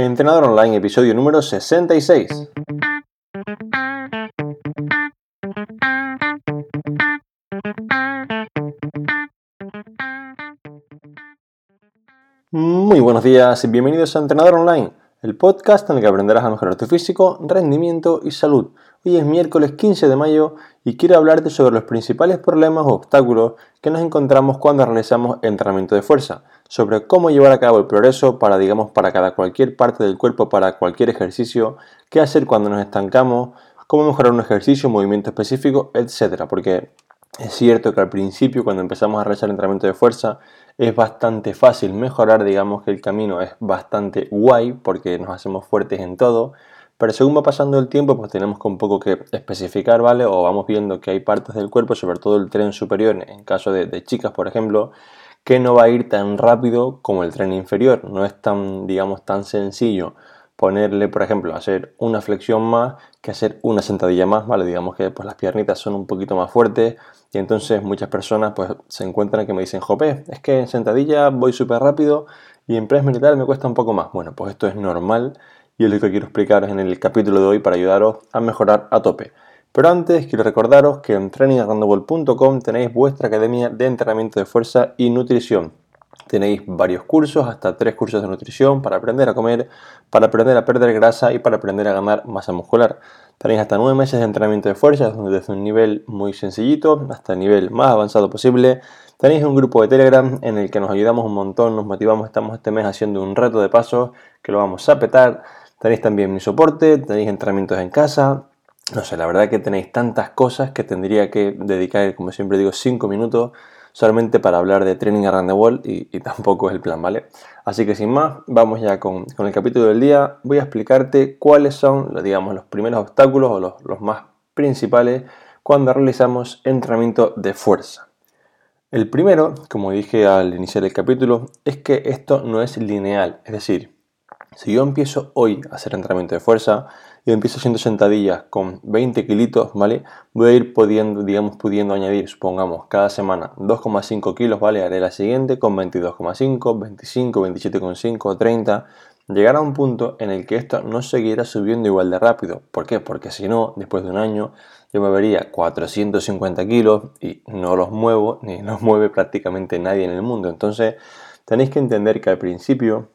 Entrenador Online, episodio número 66. Muy buenos días y bienvenidos a Entrenador Online, el podcast en el que aprenderás a mejorar tu físico, rendimiento y salud. Hoy es miércoles 15 de mayo y quiero hablarte sobre los principales problemas o obstáculos que nos encontramos cuando realizamos entrenamiento de fuerza sobre cómo llevar a cabo el progreso para, digamos, para cada cualquier parte del cuerpo, para cualquier ejercicio, qué hacer cuando nos estancamos, cómo mejorar un ejercicio, un movimiento específico, etc. Porque es cierto que al principio, cuando empezamos a realizar entrenamiento de fuerza, es bastante fácil mejorar, digamos que el camino es bastante guay porque nos hacemos fuertes en todo, pero según va pasando el tiempo, pues tenemos un poco que especificar, ¿vale? O vamos viendo que hay partes del cuerpo, sobre todo el tren superior, en caso de, de chicas, por ejemplo, que no va a ir tan rápido como el tren inferior. No es tan, digamos, tan sencillo ponerle, por ejemplo, hacer una flexión más que hacer una sentadilla más, ¿vale? Digamos que pues, las piernitas son un poquito más fuertes y entonces muchas personas pues se encuentran que me dicen, jope, es que en sentadilla voy súper rápido y en press militar me cuesta un poco más. Bueno, pues esto es normal y es lo que quiero explicaros en el capítulo de hoy para ayudaros a mejorar a tope. Pero antes quiero recordaros que en trainingarrandable.com tenéis vuestra academia de entrenamiento de fuerza y nutrición. Tenéis varios cursos, hasta tres cursos de nutrición para aprender a comer, para aprender a perder grasa y para aprender a ganar masa muscular. Tenéis hasta nueve meses de entrenamiento de fuerza, desde un nivel muy sencillito hasta el nivel más avanzado posible. Tenéis un grupo de Telegram en el que nos ayudamos un montón, nos motivamos. Estamos este mes haciendo un reto de pasos que lo vamos a petar. Tenéis también mi soporte, tenéis entrenamientos en casa, no sé, la verdad que tenéis tantas cosas que tendría que dedicar, como siempre digo, 5 minutos solamente para hablar de Training Around the Wall y, tampoco es el plan, ¿vale? Así que sin más, vamos ya con, el capítulo del día. Voy a explicarte cuáles son, digamos, los primeros obstáculos o los, los más principales cuando realizamos entrenamiento de fuerza. El primero, como dije al iniciar el capítulo, es que esto no es lineal, es decir, si yo empiezo hoy a hacer entrenamiento de fuerza, y empiezo haciendo sentadillas con 20 kilitos, ¿vale? Voy a ir pudiendo, digamos, pudiendo añadir, supongamos, cada semana 2,5 kilos, ¿vale? Haré la siguiente con 22,5, 25, 27,5, 30. Llegar a un punto en el que esto no seguirá subiendo igual de rápido. ¿Por qué? Porque si no, después de un año, yo me vería 450 kilos y no los muevo, ni los mueve prácticamente nadie en el mundo. Entonces, tenéis que entender que al principio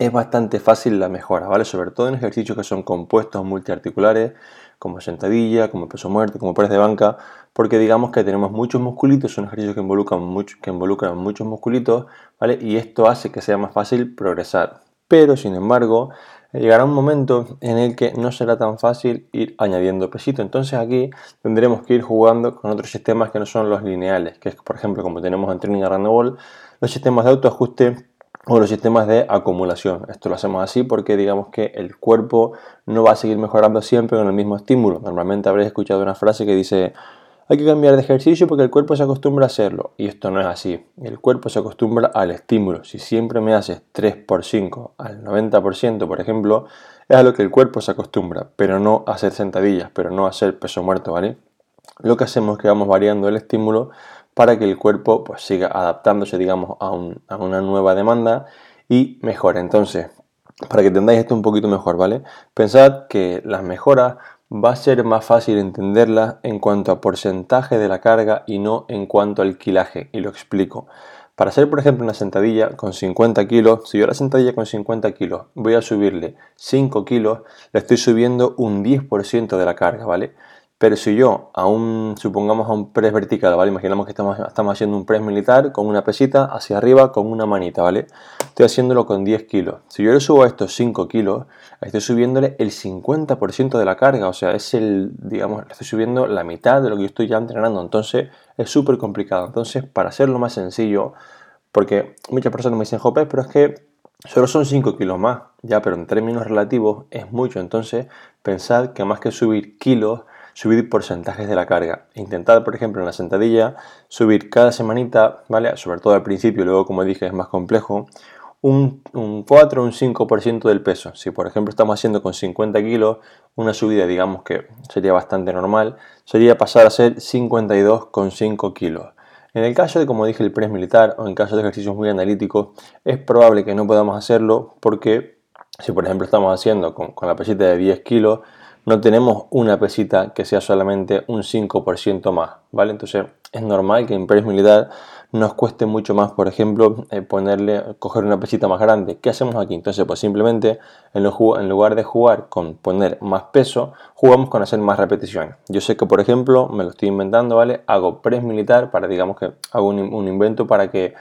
es bastante fácil la mejora, ¿vale? Sobre todo en ejercicios que son compuestos multiarticulares, como sentadilla, como peso muerto, como press de banca, porque digamos que tenemos muchos musculitos, son ejercicios que involucran, mucho, que involucran muchos musculitos, ¿vale? Y esto hace que sea más fácil progresar. Pero, sin embargo, llegará un momento en el que no será tan fácil ir añadiendo pesito. Entonces aquí tendremos que ir jugando con otros sistemas que no son los lineales, que es, por ejemplo, como tenemos en Training Around Wall, los sistemas de autoajuste o los sistemas de acumulación. Esto lo hacemos así porque digamos que el cuerpo no va a seguir mejorando siempre con el mismo estímulo. Normalmente habréis escuchado una frase que dice hay que cambiar de ejercicio porque el cuerpo se acostumbra a hacerlo. Y esto no es así. El cuerpo se acostumbra al estímulo. Si siempre me haces 3 por 5 al 90%, por ejemplo, es a lo que el cuerpo se acostumbra, pero no a hacer sentadillas, pero no a hacer peso muerto, ¿vale? Lo que hacemos es que vamos variando el estímulo para que el cuerpo pues, siga adaptándose, digamos, a, una nueva demanda y mejore. Entonces, para que entendáis esto un poquito mejor, ¿vale? Pensad que las mejoras va a ser más fácil entenderlas en cuanto a porcentaje de la carga y no en cuanto al kilaje, y lo explico. Para hacer, por ejemplo, una sentadilla con 50 kilos, si yo la sentadilla con 50 kilos voy a subirle 5 kilos, le estoy subiendo un 10% de la carga, ¿vale? Pero si yo a un, supongamos a un press vertical, ¿vale? Imaginamos que estamos, estamos haciendo un press militar con una pesita hacia arriba con una manita, ¿vale? Estoy haciéndolo con 10 kilos. Si yo le subo a estos 5 kilos, estoy subiéndole el 50% de la carga, o sea, es el, digamos, estoy subiendo la mitad de lo que yo estoy ya entrenando. Entonces es súper complicado. Entonces, para hacerlo más sencillo, porque muchas personas me dicen, Jope, pero es que solo son 5 kilos más, ya, pero en términos relativos es mucho. Entonces, pensad que más que subir kilos, subir porcentajes de la carga. Intentad, por ejemplo, en la sentadilla, subir cada semanita, ¿vale? Sobre todo al principio, luego, como dije, es más complejo, un, 4 o un 5% del peso. Si, por ejemplo, estamos haciendo con 50 kilos, una subida, digamos que sería bastante normal, sería pasar a ser 52,5 kilos. En el caso de, como dije, el press militar o en caso de ejercicios muy analíticos, es probable que no podamos hacerlo porque si por ejemplo estamos haciendo con, con la pesita de 10 kilos, no tenemos una pesita que sea solamente un 5% más, ¿vale? Entonces es normal que en press militar nos cueste mucho más, por ejemplo, eh, ponerle, coger una pesita más grande. ¿Qué hacemos aquí? Entonces, pues simplemente en, lugar de jugar con poner más peso, jugamos con hacer más repeticiones. Yo sé que, por ejemplo, me lo estoy inventando, ¿vale? Hago press militar para, digamos que hago un invento para que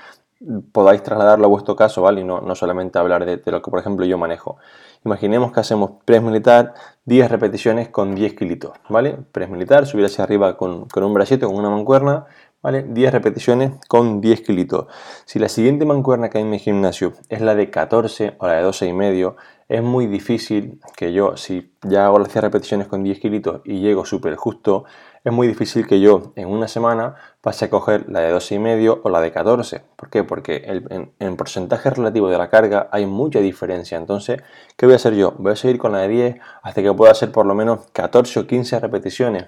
podáis trasladarlo a vuestro caso, ¿vale? Y no, no solamente hablar de, lo que, por ejemplo, yo manejo. Imaginemos que hacemos press militar, 10 repeticiones con 10 kilitos, ¿vale? Press militar, subir hacia arriba con, con un bracito, con una mancuerna, ¿vale? 10 repeticiones con 10 kilitos. Si la siguiente mancuerna que hay en mi gimnasio es la de 14 o la de 12 y medio, es muy difícil que yo, si ya hago las 10 repeticiones con 10 kilitos y llego súper justo, es muy difícil que yo en una semana pase a coger la de 12 y medio o la de 14. ¿Por qué? Porque en, en, porcentaje relativo de la carga hay mucha diferencia. Entonces, ¿qué voy a hacer yo? Voy a seguir con la de 10 hasta que pueda hacer por lo menos 14 o 15 repeticiones.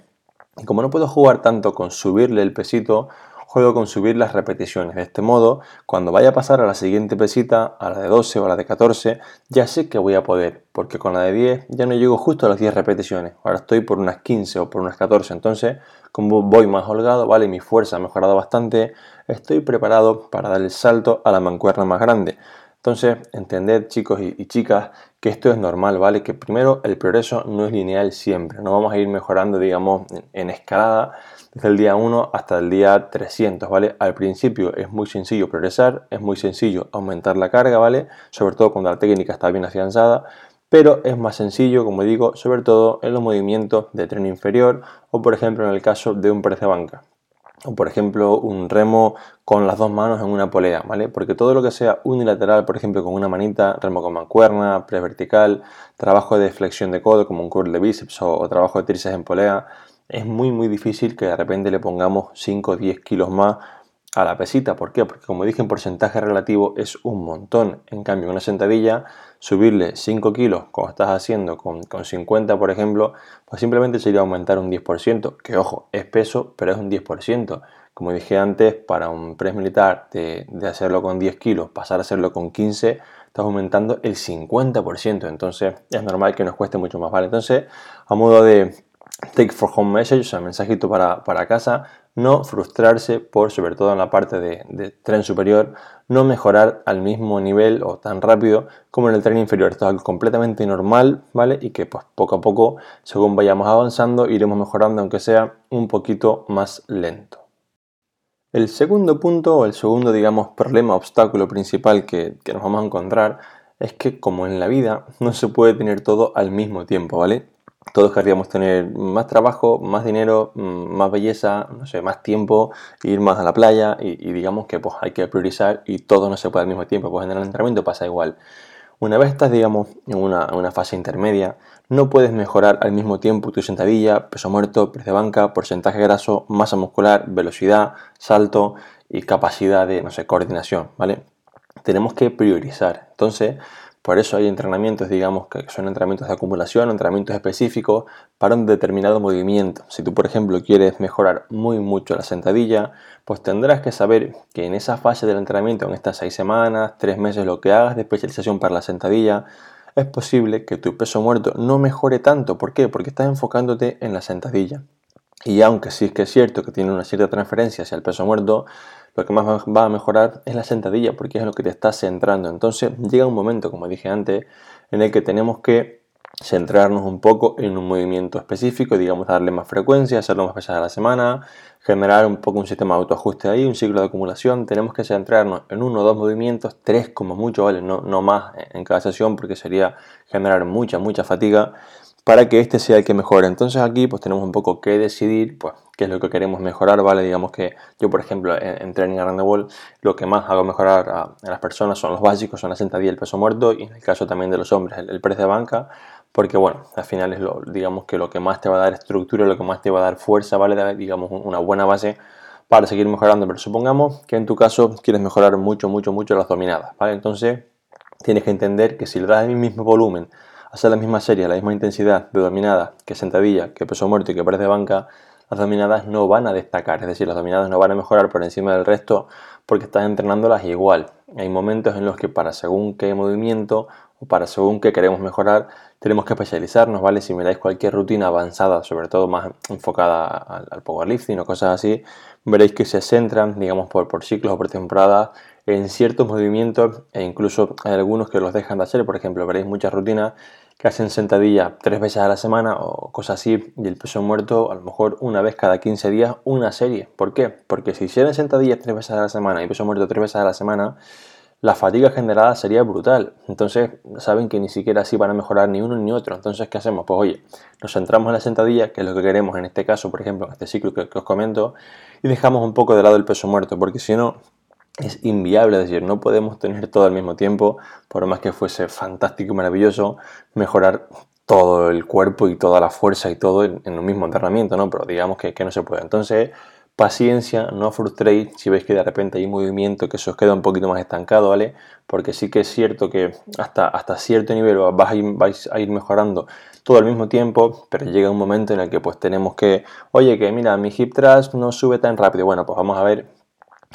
Y como no puedo jugar tanto con subirle el pesito, juego con subir las repeticiones. De este modo, cuando vaya a pasar a la siguiente pesita, a la de 12 o a la de 14, ya sé que voy a poder, porque con la de 10 ya no llego justo a las 10 repeticiones. Ahora estoy por unas 15 o por unas 14. Entonces, como voy más holgado, vale, mi fuerza ha mejorado bastante, estoy preparado para dar el salto a la mancuerna más grande. Entonces, entended chicos y, chicas que esto es normal, ¿vale? Que primero el progreso no es lineal siempre, no vamos a ir mejorando, digamos, en escalada, desde el día 1 hasta el día 300, ¿vale? Al principio es muy sencillo progresar, es muy sencillo aumentar la carga, ¿vale? Sobre todo cuando la técnica está bien afianzada, pero es más sencillo, como digo, sobre todo en los movimientos de tren inferior o por ejemplo en el caso de un press de banca. O por ejemplo un remo con las dos manos en una polea, ¿vale? Porque todo lo que sea unilateral, por ejemplo con una manita, remo con mancuerna, press vertical, trabajo de flexión de codo como un curl de bíceps o, trabajo de tríceps en polea, es muy muy difícil que de repente le pongamos 5 o 10 kilos más a la pesita. ¿Por qué? Porque como dije en porcentaje relativo es un montón. En cambio, una sentadilla, subirle 5 kilos como estás haciendo con, con 50 por ejemplo, pues simplemente sería aumentar un 10%. Que ojo, es peso, pero es un 10%. Como dije antes, para un press militar de, de hacerlo con 10 kilos, pasar a hacerlo con 15, estás aumentando el 50%. Entonces es normal que nos cueste mucho más. ¿vale? Entonces, a modo de take for home message, o sea, mensajito para, para casa, no frustrarse por, sobre todo en la parte de, tren superior, no mejorar al mismo nivel o tan rápido como en el tren inferior. Esto es algo completamente normal, ¿vale? Y que pues poco a poco, según vayamos avanzando, iremos mejorando, aunque sea un poquito más lento. El segundo punto, o el segundo, digamos, problema, obstáculo principal que, que nos vamos a encontrar es que, como en la vida, no se puede tener todo al mismo tiempo, ¿vale? Todos querríamos tener más trabajo, más dinero, mm, más belleza, no sé, más tiempo, ir más a la playa y, digamos que pues hay que priorizar y todo no se puede al mismo tiempo, pues en el entrenamiento pasa igual. Una vez estás, digamos, en una, una, fase intermedia, no puedes mejorar al mismo tiempo tu sentadilla, peso muerto, press de banca, porcentaje graso, masa muscular, velocidad, salto y capacidad de, no sé, coordinación, ¿vale? Tenemos que priorizar. Entonces, por eso hay entrenamientos, digamos, que son entrenamientos de acumulación, entrenamientos específicos para un determinado movimiento. Si tú, por ejemplo, quieres mejorar muy mucho la sentadilla, pues tendrás que saber que en esa fase del entrenamiento, en estas seis semanas, tres meses, lo que hagas de especialización para la sentadilla, es posible que tu peso muerto no mejore tanto. ¿Por qué? Porque estás enfocándote en la sentadilla. Y aunque sí es que es cierto que tiene una cierta transferencia hacia el peso muerto, lo que más va a mejorar es la sentadilla porque es lo que te está centrando. Entonces llega un momento, como dije antes, en el que tenemos que centrarnos un poco en un movimiento específico, digamos darle más frecuencia, hacerlo más veces a la semana, generar un poco un sistema de autoajuste ahí, un ciclo de acumulación. Tenemos que centrarnos en uno o dos movimientos, tres como mucho, ¿vale? No, no más en cada sesión porque sería generar mucha, mucha fatiga para que este sea el que mejore. Entonces aquí pues tenemos un poco que decidir pues qué es lo que queremos mejorar, ¿vale? Digamos que yo por ejemplo en, Training Around the Wall lo que más hago mejorar a, las personas son los básicos, son la sentadilla el peso muerto y en el caso también de los hombres el, el press de banca porque bueno, al final es lo, digamos que lo que más te va a dar estructura, lo que más te va a dar fuerza, ¿vale? Digamos una buena base para seguir mejorando, pero supongamos que en tu caso quieres mejorar mucho, mucho, mucho las dominadas, ¿vale? Entonces tienes que entender que si le das el mismo volumen hacer la misma serie, la misma intensidad de dominada que sentadilla, que peso muerto y que press de banca, las dominadas no van a destacar, es decir, las dominadas no van a mejorar por encima del resto porque estás entrenándolas igual. Hay momentos en los que para según qué movimiento o para según qué queremos mejorar, tenemos que especializarnos, ¿vale? Si miráis cualquier rutina avanzada, sobre todo más enfocada al, powerlifting o cosas así, veréis que se centran, digamos, por, por ciclos o por temporadas en ciertos movimientos e incluso hay algunos que los dejan de hacer, por ejemplo, veréis muchas rutinas que hacen sentadilla tres veces a la semana o cosas así y el peso muerto a lo mejor una vez cada 15 días una serie. ¿Por qué? Porque si hicieran sentadillas tres veces a la semana y peso muerto tres veces a la semana, la fatiga generada sería brutal. Entonces, saben que ni siquiera así van a mejorar ni uno ni otro. Entonces, ¿qué hacemos? Pues oye, nos centramos en la sentadilla, que es lo que queremos en este caso, por ejemplo, en este ciclo que, que os comento, y dejamos un poco de lado el peso muerto, porque si no, es inviable, es decir, no podemos tener todo al mismo tiempo, por más que fuese fantástico y maravilloso, mejorar todo el cuerpo y toda la fuerza y todo en, un mismo entrenamiento, ¿no? Pero digamos que, que no se puede. Entonces, paciencia, no frustréis si veis que de repente hay movimiento que se os queda un poquito más estancado, ¿vale? Porque sí que es cierto que hasta, hasta cierto nivel vais a, ir, vais a ir mejorando todo al mismo tiempo, pero llega un momento en el que pues tenemos que, oye, que mira, mi hip thrust no sube tan rápido. Bueno, pues vamos a ver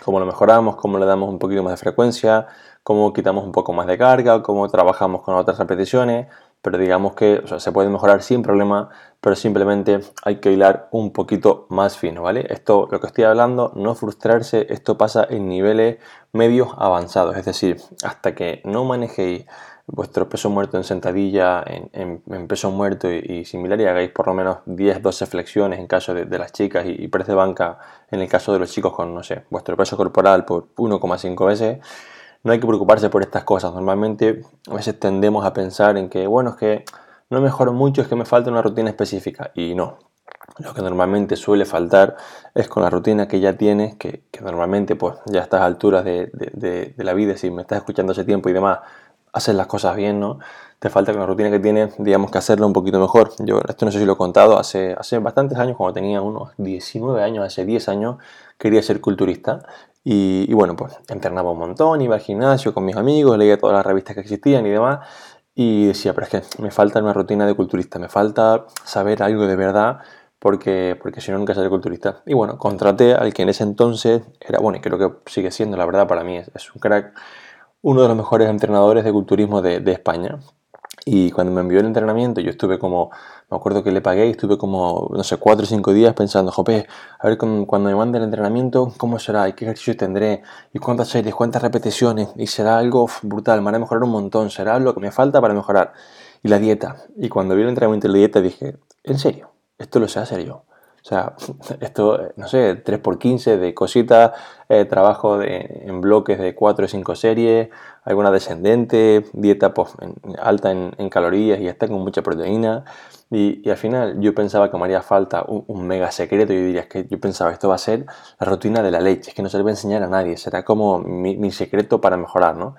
cómo lo mejoramos, cómo le damos un poquito más de frecuencia, cómo quitamos un poco más de carga, cómo trabajamos con otras repeticiones, pero digamos que se puede mejorar sin problema, pero simplemente hay que hilar un poquito más fino, ¿vale? Esto, lo que estoy hablando, no frustrarse, esto pasa en niveles medios avanzados, es decir, hasta que no manejéis vuestro peso muerto en sentadilla, en, peso muerto y, similar, y hagáis por lo menos 10-12 flexiones en caso de, las chicas y, y press de banca en el caso de los chicos con, no sé, vuestro peso corporal por 1,5 veces, no hay que preocuparse por estas cosas. Normalmente a veces tendemos a pensar en que, bueno, es que no mejoro mucho, es que me falta una rutina específica. Y no. Lo que normalmente suele faltar es con la rutina que ya tienes, que, normalmente pues ya a alturas de, de la vida, si me estás escuchando hace tiempo y demás, haces las cosas bien, ¿no? Te falta con la rutina que tienes, digamos que hacerlo un poquito mejor. Yo esto no sé si lo he contado, hace, hace bastantes años, cuando tenía unos 19 años, hace 10 años, quería ser culturista. Y, bueno, pues entrenaba un montón, iba al gimnasio con mis amigos, leía todas las revistas que existían y demás. Y decía, pero es que me falta una rutina de culturista, me falta saber algo de verdad porque, porque si no nunca seré culturista. Y bueno, contraté al que en ese entonces era, bueno, y creo que sigue siendo, la verdad, para mí es, es un crack uno de los mejores entrenadores de culturismo de, España. Y cuando me envió el entrenamiento, yo estuve como, me acuerdo que le pagué y estuve como, no sé, cuatro o cinco días pensando, jope, a ver cuando me mande el entrenamiento, ¿cómo será? ¿Y qué ejercicio tendré? ¿Y cuántas series? ¿Cuántas repeticiones? Y será algo brutal, me hará mejorar un montón, será lo que me falta para mejorar. Y la dieta. Y cuando vi el entrenamiento y la dieta dije, ¿en serio? ¿Esto lo sé hacer yo? O sea, esto, no sé, 3x15 de cositas, eh, trabajo en bloques de 4 o 5 series, alguna descendente, dieta pues, alta en, calorías y está con mucha proteína. Y, al final yo pensaba que me haría falta un, mega secreto. Yo diría que yo pensaba esto va a ser la rutina de la leche, es que no se le va a enseñar a nadie, será como mi, secreto para mejorar, ¿no?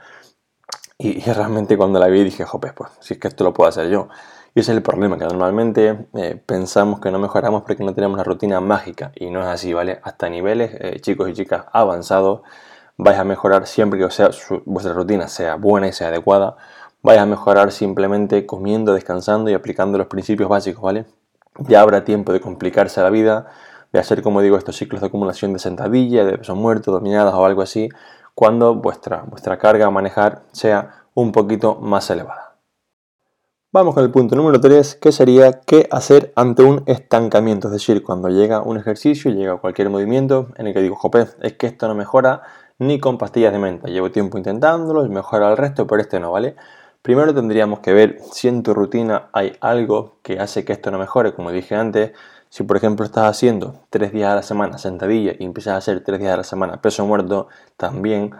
Y, realmente cuando la vi dije, jope, pues si es que esto lo puedo hacer yo. Y ese es el problema, que normalmente eh, pensamos que no mejoramos porque no tenemos una rutina mágica y no es así, ¿vale? Hasta niveles, eh, chicos y chicas avanzados, vais a mejorar siempre que vuestra rutina sea buena y sea adecuada, vais a mejorar simplemente comiendo, descansando y aplicando los principios básicos, ¿vale? Ya habrá tiempo de complicarse la vida, de hacer, como digo, estos ciclos de acumulación de sentadilla, de peso muerto, dominadas o algo así, cuando vuestra, vuestra carga a manejar sea un poquito más elevada. Vamos con el punto número 3, que sería qué hacer ante un estancamiento, es decir, cuando llega un ejercicio, llega cualquier movimiento en el que digo, jope, es que esto no mejora ni con pastillas de menta, llevo tiempo intentándolo, mejora el resto, pero este no, ¿vale? Primero tendríamos que ver si en tu rutina hay algo que hace que esto no mejore, como dije antes, si por ejemplo estás haciendo 3 días a la semana sentadilla y empiezas a hacer 3 días a la semana peso muerto, también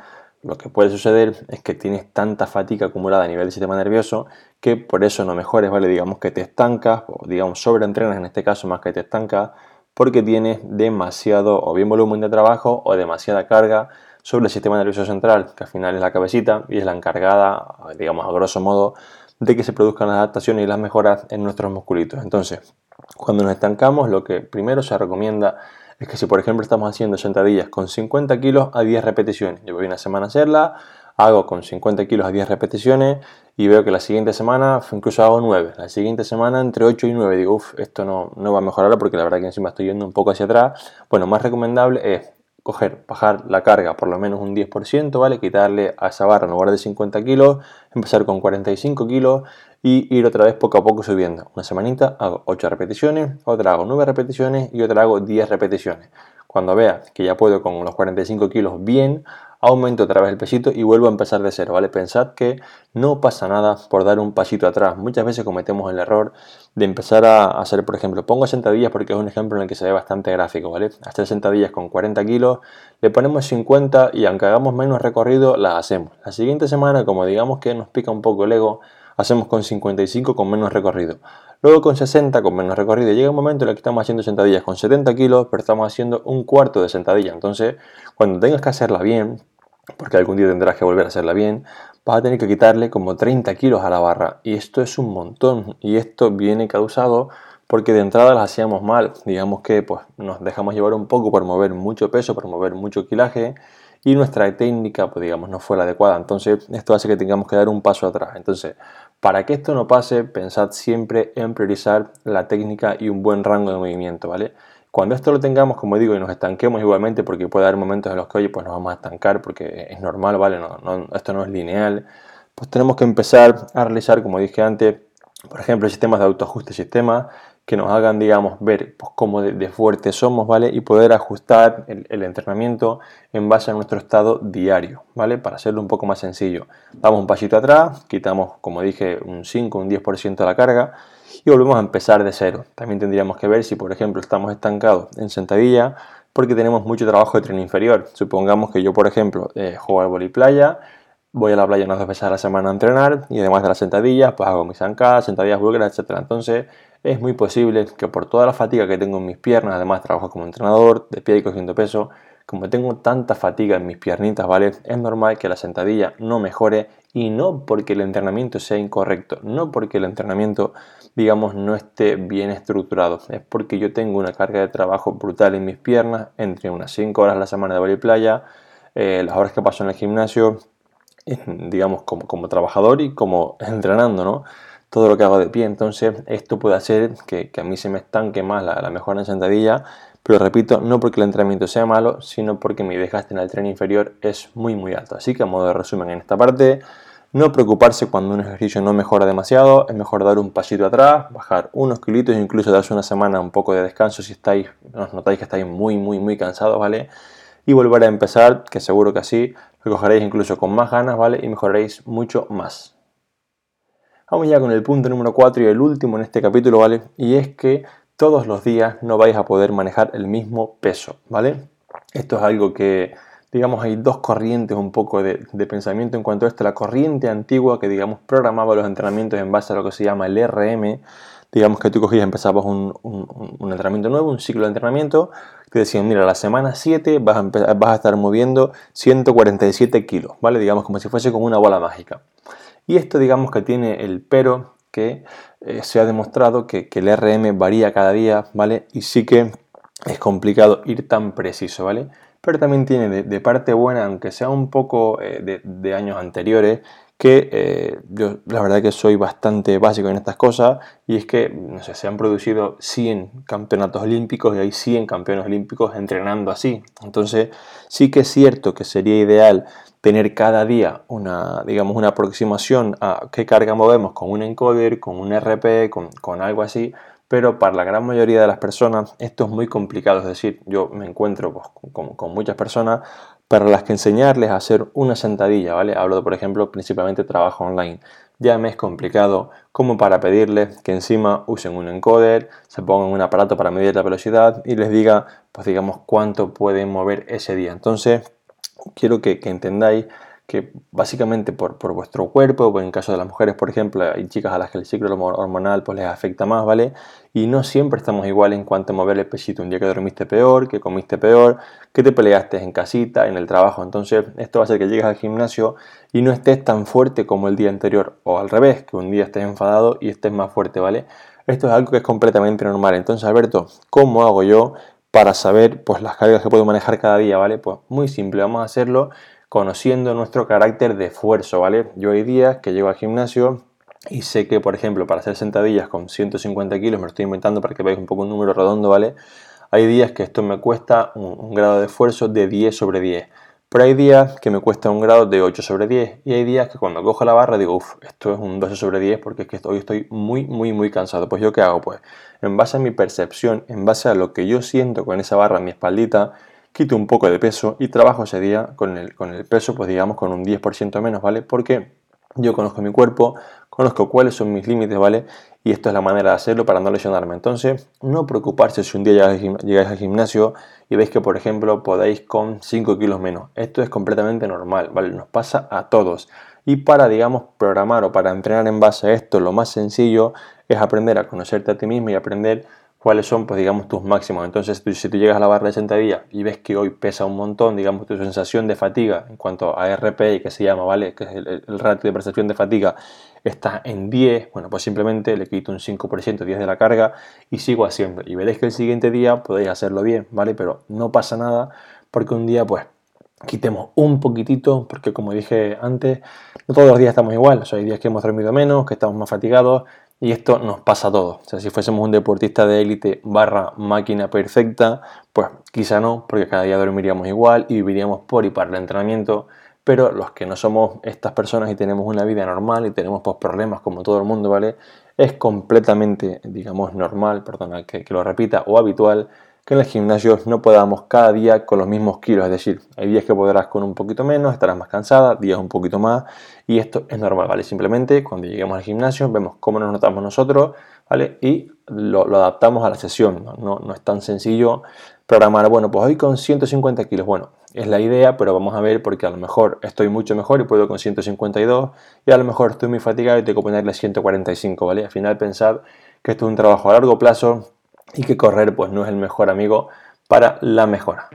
lo que puede suceder es que tienes tanta fatiga acumulada a nivel del sistema nervioso que por eso no mejores, ¿vale? Digamos que te estancas, o digamos sobreentrenas en este caso más que te estancas, porque tienes demasiado o bien volumen de trabajo o demasiada carga sobre el sistema nervioso central, que al final es la cabecita y es la encargada, digamos a grosso modo, de que se produzcan las adaptaciones y las mejoras en nuestros musculitos. Entonces, cuando nos estancamos, lo que primero se recomienda es que si por ejemplo estamos haciendo sentadillas con 50 kilos a 10 repeticiones, yo voy una semana a hacerla, hago con 50 kilos a 10 repeticiones y veo que la siguiente semana incluso hago 9, la siguiente semana entre 8 y 9, digo, uff, esto no, no va a mejorar porque la verdad que encima estoy yendo un poco hacia atrás. Bueno, más recomendable es coger, bajar la carga por lo menos un 10%, ¿vale? Quitarle a esa barra en lugar de 50 kilos, empezar con 45 kilos y ir otra vez poco a poco subiendo. Una semanita hago 8 repeticiones, otra hago 9 repeticiones y otra hago 10 repeticiones. Cuando vea que ya puedo con los 45 kilos bien, aumento otra vez el pesito y vuelvo a empezar de cero, ¿vale? Pensad que no pasa nada por dar un pasito atrás. Muchas veces cometemos el error de empezar a hacer, por ejemplo, pongo sentadillas porque es un ejemplo en el que se ve bastante gráfico, ¿vale? Hacer sentadillas con 40 kilos, le ponemos 50 y aunque hagamos menos recorrido, las hacemos. La siguiente semana, como digamos que nos pica un poco el ego, hacemos con 55 con menos recorrido. Luego con 60 con menos recorrido. Llega un momento en el que estamos haciendo sentadillas con 70 kilos, pero estamos haciendo un cuarto de sentadilla. Entonces, cuando tengas que hacerla bien, porque algún día tendrás que volver a hacerla bien, vas a tener que quitarle como 30 kilos a la barra. Y esto es un montón. Y esto viene causado porque de entrada las hacíamos mal. Digamos que pues, nos dejamos llevar un poco por mover mucho peso, por mover mucho kilaje y nuestra técnica, pues digamos, no fue la adecuada. Entonces, esto hace que tengamos que dar un paso atrás. Entonces, para que esto no pase, pensad siempre en priorizar la técnica y un buen rango de movimiento, ¿vale? Cuando esto lo tengamos, como digo, y nos estanquemos igualmente, porque puede haber momentos en los que, oye, pues nos vamos a estancar porque es normal, ¿vale? No, esto no es lineal. Pues tenemos que empezar a realizar, como dije antes, por ejemplo, sistemas de autoajuste, sistemas que nos hagan, digamos, ver pues, cómo de, de fuertes somos, ¿vale? Y poder ajustar el, entrenamiento en base a nuestro estado diario, ¿vale? Para hacerlo un poco más sencillo. Damos un pasito atrás, quitamos, como dije, un 5, un 10% de la carga y volvemos a empezar de cero. También tendríamos que ver si, por ejemplo, estamos estancados en sentadilla porque tenemos mucho trabajo de tren inferior. Supongamos que yo, por ejemplo, eh, juego al playa, voy a la playa unas dos veces a la semana a entrenar y además de las sentadillas, pues hago mis zancadas, sentadillas búlgaras, etc. Entonces, es muy posible que por toda la fatiga que tengo en mis piernas, además trabajo como entrenador, de pie y cogiendo peso, como tengo tanta fatiga en mis piernitas, ¿vale? Es normal que la sentadilla no mejore y no porque el entrenamiento sea incorrecto, no porque el entrenamiento, digamos, no esté bien estructurado, es porque yo tengo una carga de trabajo brutal en mis piernas, entre unas 5 horas a la semana de voleibol playa, eh, las horas que paso en el gimnasio, digamos, como, como trabajador y como entrenando, ¿no? Todo lo que hago de pie. Entonces, esto puede hacer que, a mí se me estanque más la, la mejora en sentadilla. Pero repito, no porque el entrenamiento sea malo, sino porque mi desgaste en el tren inferior es muy muy alto. Así que a modo de resumen en esta parte, no preocuparse cuando un ejercicio no mejora demasiado, es mejor dar un pasito atrás, bajar unos kilitos, incluso darse una semana un poco de descanso si estáis, os notáis que estáis muy muy muy cansados, ¿vale? Y volver a empezar, que seguro que así lo cogeréis incluso con más ganas, ¿vale? Y mejoraréis mucho más. Vamos ya con el punto número 4 y el último en este capítulo, ¿vale? Y es que todos los días no vais a poder manejar el mismo peso, ¿vale? Esto es algo que, digamos, hay dos corrientes un poco de, pensamiento en cuanto a esto. La corriente antigua que, digamos, programaba los entrenamientos en base a lo que se llama el RM, digamos que tú cogías, empezabas un, entrenamiento nuevo, un ciclo de entrenamiento, te decían, mira, la semana 7 vas a, vas a estar moviendo 147 kilos, ¿vale? Digamos como si fuese como una bola mágica. Y esto digamos que tiene el pero que eh, se ha demostrado que, el RM varía cada día, ¿vale? Y sí que es complicado ir tan preciso, ¿vale? Pero también tiene de, parte buena, aunque sea un poco eh, de, años anteriores, que eh, yo la verdad que soy bastante básico en estas cosas y es que, no sé, se han producido 100 campeonatos olímpicos y hay 100 campeones olímpicos entrenando así. Entonces sí que es cierto que sería ideal tener cada día una, digamos, una aproximación a qué carga movemos con un encoder, con un RP, con, algo así, pero para la gran mayoría de las personas esto es muy complicado, es decir, yo me encuentro pues, con, con, muchas personas para las que enseñarles a hacer una sentadilla, ¿vale? Hablo, por ejemplo, principalmente trabajo online. Ya me es complicado como para pedirles que encima usen un encoder, se pongan un aparato para medir la velocidad y les diga, pues digamos, cuánto pueden mover ese día. Entonces, quiero que, entendáis que básicamente por, vuestro cuerpo, o en caso de las mujeres, por ejemplo, hay chicas a las que el ciclo hormonal pues, les afecta más, ¿vale? Y no siempre estamos igual en cuanto a mover el pechito. Un día que dormiste peor, que comiste peor, que te peleaste en casita, en el trabajo. Entonces, esto va a hacer que llegues al gimnasio y no estés tan fuerte como el día anterior. O al revés, que un día estés enfadado y estés más fuerte, ¿vale? Esto es algo que es completamente normal. Entonces, Alberto, ¿cómo hago yo para saber pues, las cargas que puedo manejar cada día, ¿vale? Pues muy simple, vamos a hacerlo conociendo nuestro carácter de esfuerzo, ¿vale? Yo hay días que llego al gimnasio y sé que, por ejemplo, para hacer sentadillas con 150 kilos, me lo estoy inventando para que veáis un poco un número redondo, ¿vale? Hay días que esto me cuesta un, grado de esfuerzo de 10 sobre 10. Pero hay días que me cuesta un grado de 8 sobre 10 y hay días que cuando cojo la barra digo, uff, esto es un 12 sobre 10 porque es que hoy estoy muy, muy, muy cansado. Pues yo qué hago? Pues en base a mi percepción, en base a lo que yo siento con esa barra en mi espaldita, quito un poco de peso y trabajo ese día con el, con el peso, pues digamos con un 10% menos, ¿vale? Porque yo conozco mi cuerpo, conozco cuáles son mis límites, ¿vale? Y esto es la manera de hacerlo para no lesionarme. Entonces, no preocuparse si un día llegáis al gimnasio y veis que, por ejemplo, podéis con 5 kilos menos. Esto es completamente normal, ¿vale? Nos pasa a todos. Y para, digamos, programar o para entrenar en base a esto, lo más sencillo es aprender a conocerte a ti mismo y aprender cuáles son, pues digamos, tus máximos. Entonces, si tú llegas a la barra de sentadilla y ves que hoy pesa un montón, digamos, tu sensación de fatiga en cuanto a RPI, que se llama, ¿vale? Que es el, ratio de percepción de fatiga, está en 10, bueno, pues simplemente le quito un 5%, 10 de la carga y sigo haciendo. Y veréis que el siguiente día podéis hacerlo bien, ¿vale? Pero no pasa nada porque un día, pues, quitemos un poquitito, porque como dije antes, no todos los días estamos igual. O sea, hay días que hemos dormido menos, que estamos más fatigados, y esto nos pasa a todos. O sea, si fuésemos un deportista de élite barra máquina perfecta, pues quizá no, porque cada día dormiríamos igual y viviríamos por y para el entrenamiento. Pero los que no somos estas personas y tenemos una vida normal y tenemos pues, problemas como todo el mundo, ¿vale? Es completamente, digamos, normal, perdona que, que lo repita, o habitual que en el gimnasio no podamos cada día con los mismos kilos, es decir, hay días que podrás con un poquito menos, estarás más cansada, días un poquito más, y esto es normal, ¿vale? Simplemente cuando lleguemos al gimnasio vemos cómo nos notamos nosotros, ¿vale? Y lo, adaptamos a la sesión, ¿no? ¿no? es tan sencillo programar, bueno, pues hoy con 150 kilos, bueno, es la idea, pero vamos a ver porque a lo mejor estoy mucho mejor y puedo con 152, y a lo mejor estoy muy fatigado y tengo que ponerle 145, ¿vale? Al final pensad que esto es un trabajo a largo plazo, y que correr pues no es el mejor amigo para la mejora.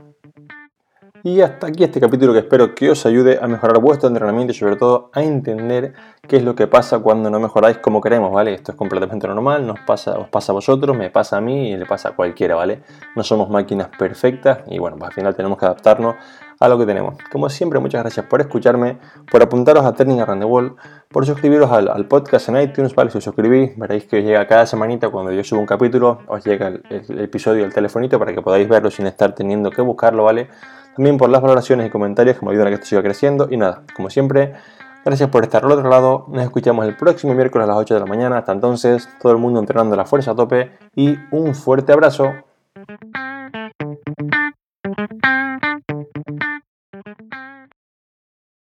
Y hasta aquí este capítulo que espero que os ayude a mejorar vuestro entrenamiento y sobre todo a entender qué es lo que pasa cuando no mejoráis como queremos, ¿vale? Esto es completamente normal, nos pasa, os pasa a vosotros, me pasa a mí y le pasa a cualquiera, ¿vale? No somos máquinas perfectas y bueno, pues al final tenemos que adaptarnos a lo que tenemos. Como siempre, muchas gracias por escucharme, por apuntaros a Turning Around the Wall, por suscribiros al, podcast en iTunes, ¿vale? Si os suscribís, veréis que os llega cada semanita cuando yo subo un capítulo, os llega el, el episodio del telefonito para que podáis verlo sin estar teniendo que buscarlo, ¿vale? También por las valoraciones y comentarios que me ayudan a que esto siga creciendo. Y nada, como siempre, Gracias por estar al otro lado. Nos escuchamos el próximo miércoles a las 8 de la mañana. Hasta entonces, todo el mundo entrenando la fuerza a tope y un fuerte abrazo.